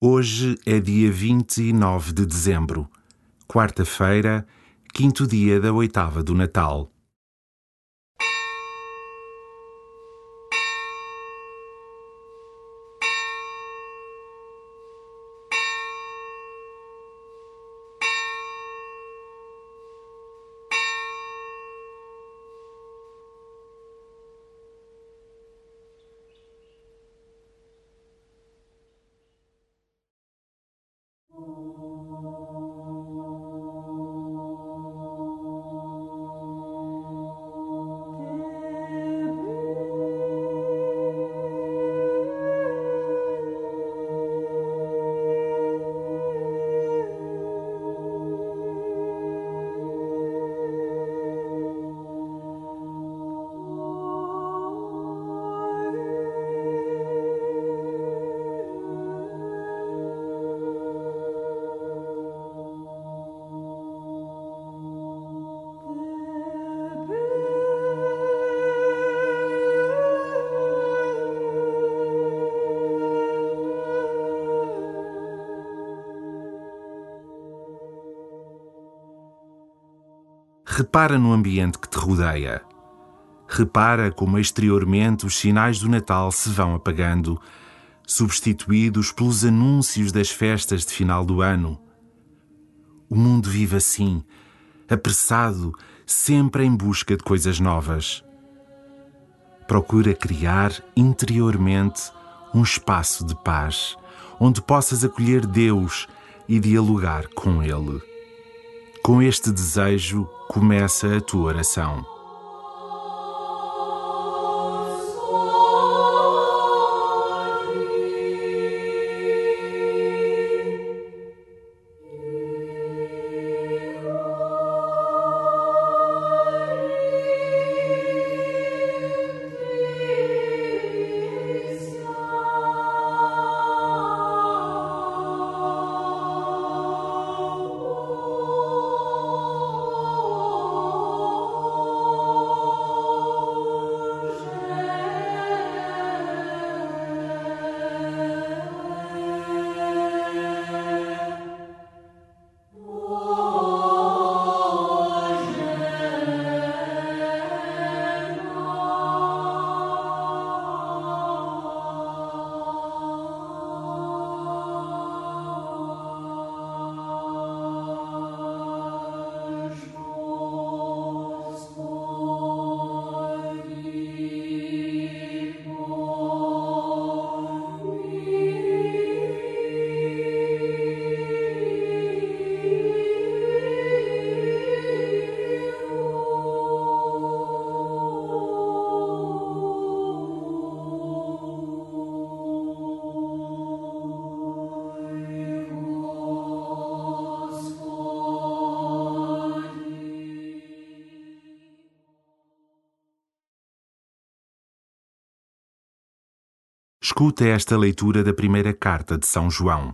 Hoje é dia 29 de dezembro, quarta-feira, quinto dia da oitava do Natal. Repara no ambiente que te rodeia. Repara como exteriormente os sinais do Natal se vão apagando, substituídos pelos anúncios das festas de final do ano. O mundo vive assim, apressado, sempre em busca de coisas novas. Procura criar interiormente um espaço de paz, onde possas acolher Deus e dialogar com Ele. Com este desejo, começa a tua oração. Escuta esta leitura da primeira carta de São João.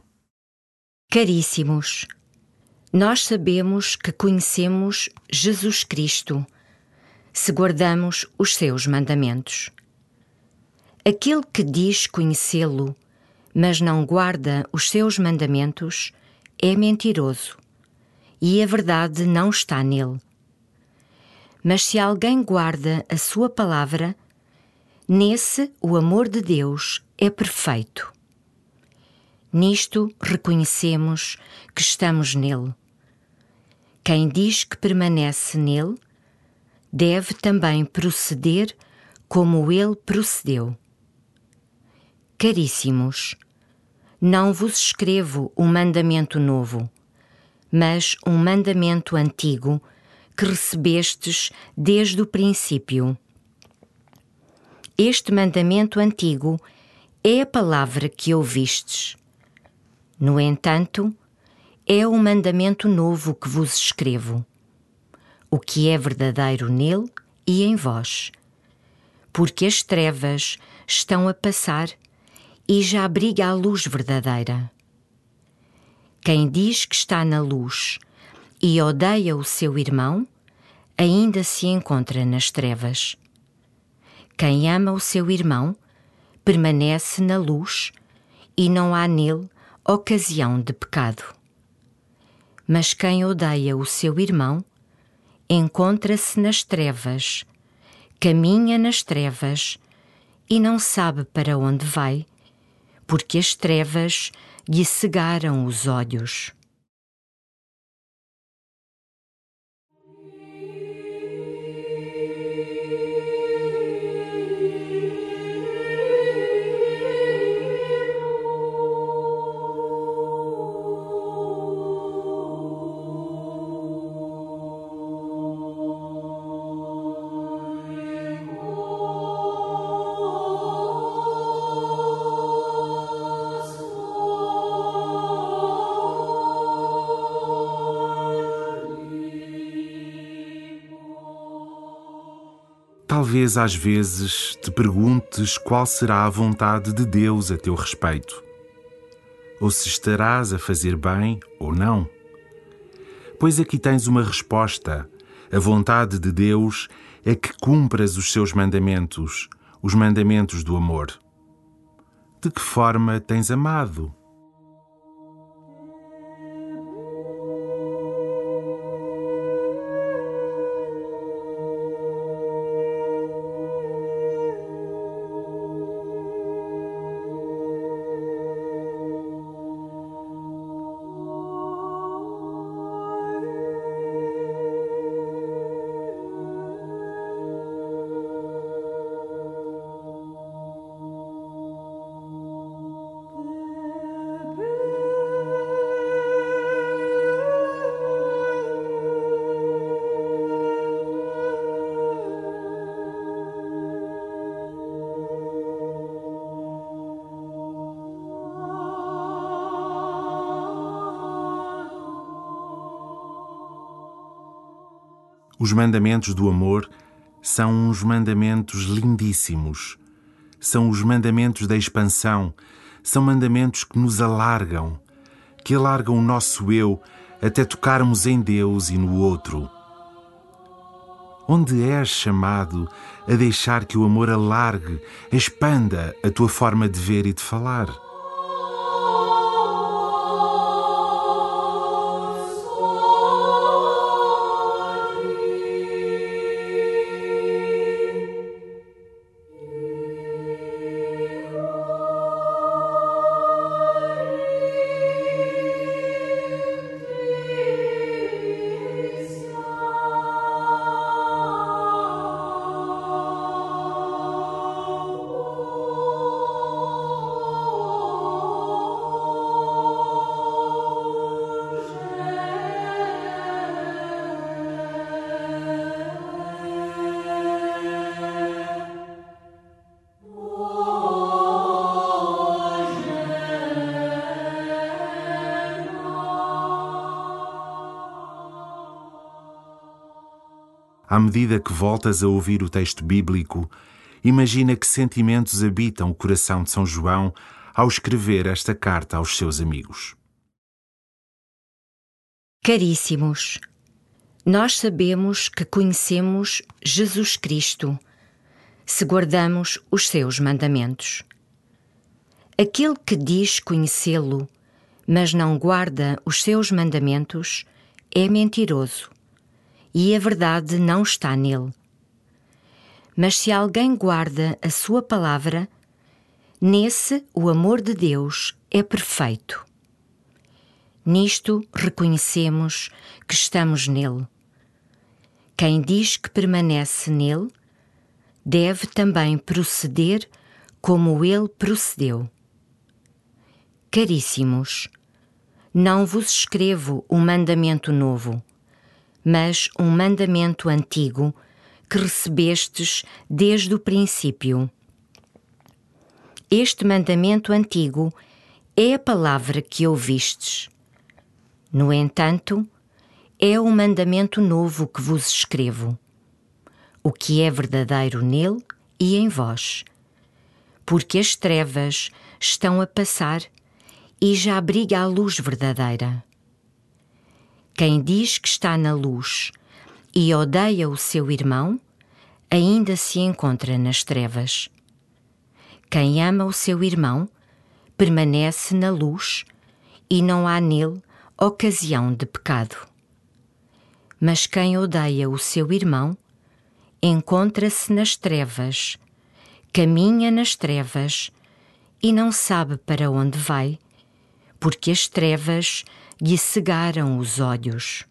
Caríssimos, nós sabemos que conhecemos Jesus Cristo se guardamos os seus mandamentos. Aquele que diz conhecê-lo, mas não guarda os seus mandamentos, é mentiroso e a verdade não está nele. Mas se alguém guarda a sua palavra, Nesse, o amor de Deus é perfeito. Nisto reconhecemos que estamos nele. Quem diz que permanece nele, deve também proceder como ele procedeu. Caríssimos, não vos escrevo um mandamento novo, mas um mandamento antigo que recebestes desde o princípio este mandamento antigo é a palavra que ouvistes. No entanto, é o mandamento novo que vos escrevo, o que é verdadeiro nele e em vós, porque as trevas estão a passar e já abriga a luz verdadeira. Quem diz que está na luz e odeia o seu irmão, ainda se encontra nas trevas. Quem ama o seu irmão permanece na luz e não há nele ocasião de pecado. Mas quem odeia o seu irmão encontra-se nas trevas, caminha nas trevas e não sabe para onde vai, porque as trevas lhe cegaram os olhos. Talvez às vezes te perguntes qual será a vontade de Deus a teu respeito, ou se estarás a fazer bem ou não. Pois aqui tens uma resposta. A vontade de Deus é que cumpras os seus mandamentos, os mandamentos do amor. De que forma tens amado? Os mandamentos do amor são uns mandamentos lindíssimos. São os mandamentos da expansão. São mandamentos que nos alargam, que alargam o nosso eu até tocarmos em Deus e no outro. Onde és chamado a deixar que o amor alargue, expanda a tua forma de ver e de falar. À medida que voltas a ouvir o texto bíblico, imagina que sentimentos habitam o coração de São João ao escrever esta carta aos seus amigos. Caríssimos, nós sabemos que conhecemos Jesus Cristo se guardamos os seus mandamentos. Aquele que diz conhecê-lo, mas não guarda os seus mandamentos, é mentiroso e a verdade não está nele. Mas se alguém guarda a sua palavra, nesse o amor de Deus é perfeito. Nisto reconhecemos que estamos nele. Quem diz que permanece nele, deve também proceder como ele procedeu. Caríssimos, não vos escrevo um mandamento novo mas um mandamento antigo que recebestes desde o princípio. Este mandamento antigo é a palavra que ouvistes. No entanto, é o mandamento novo que vos escrevo, o que é verdadeiro nele e em vós, porque as trevas estão a passar e já abriga a luz verdadeira. Quem diz que está na luz e odeia o seu irmão, ainda se encontra nas trevas. Quem ama o seu irmão permanece na luz e não há nele ocasião de pecado. Mas quem odeia o seu irmão encontra-se nas trevas, caminha nas trevas e não sabe para onde vai, porque as trevas lhe cegaram os olhos.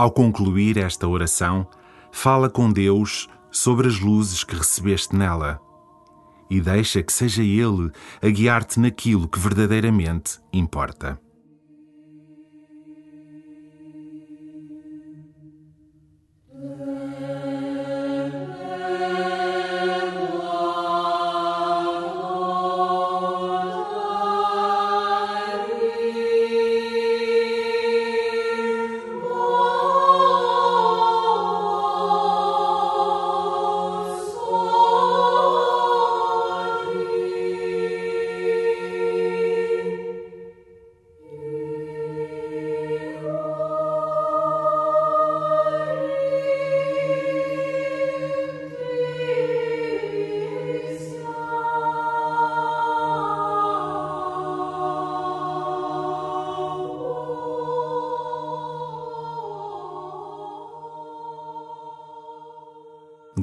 Ao concluir esta oração, fala com Deus sobre as luzes que recebeste nela e deixa que seja Ele a guiar-te naquilo que verdadeiramente importa.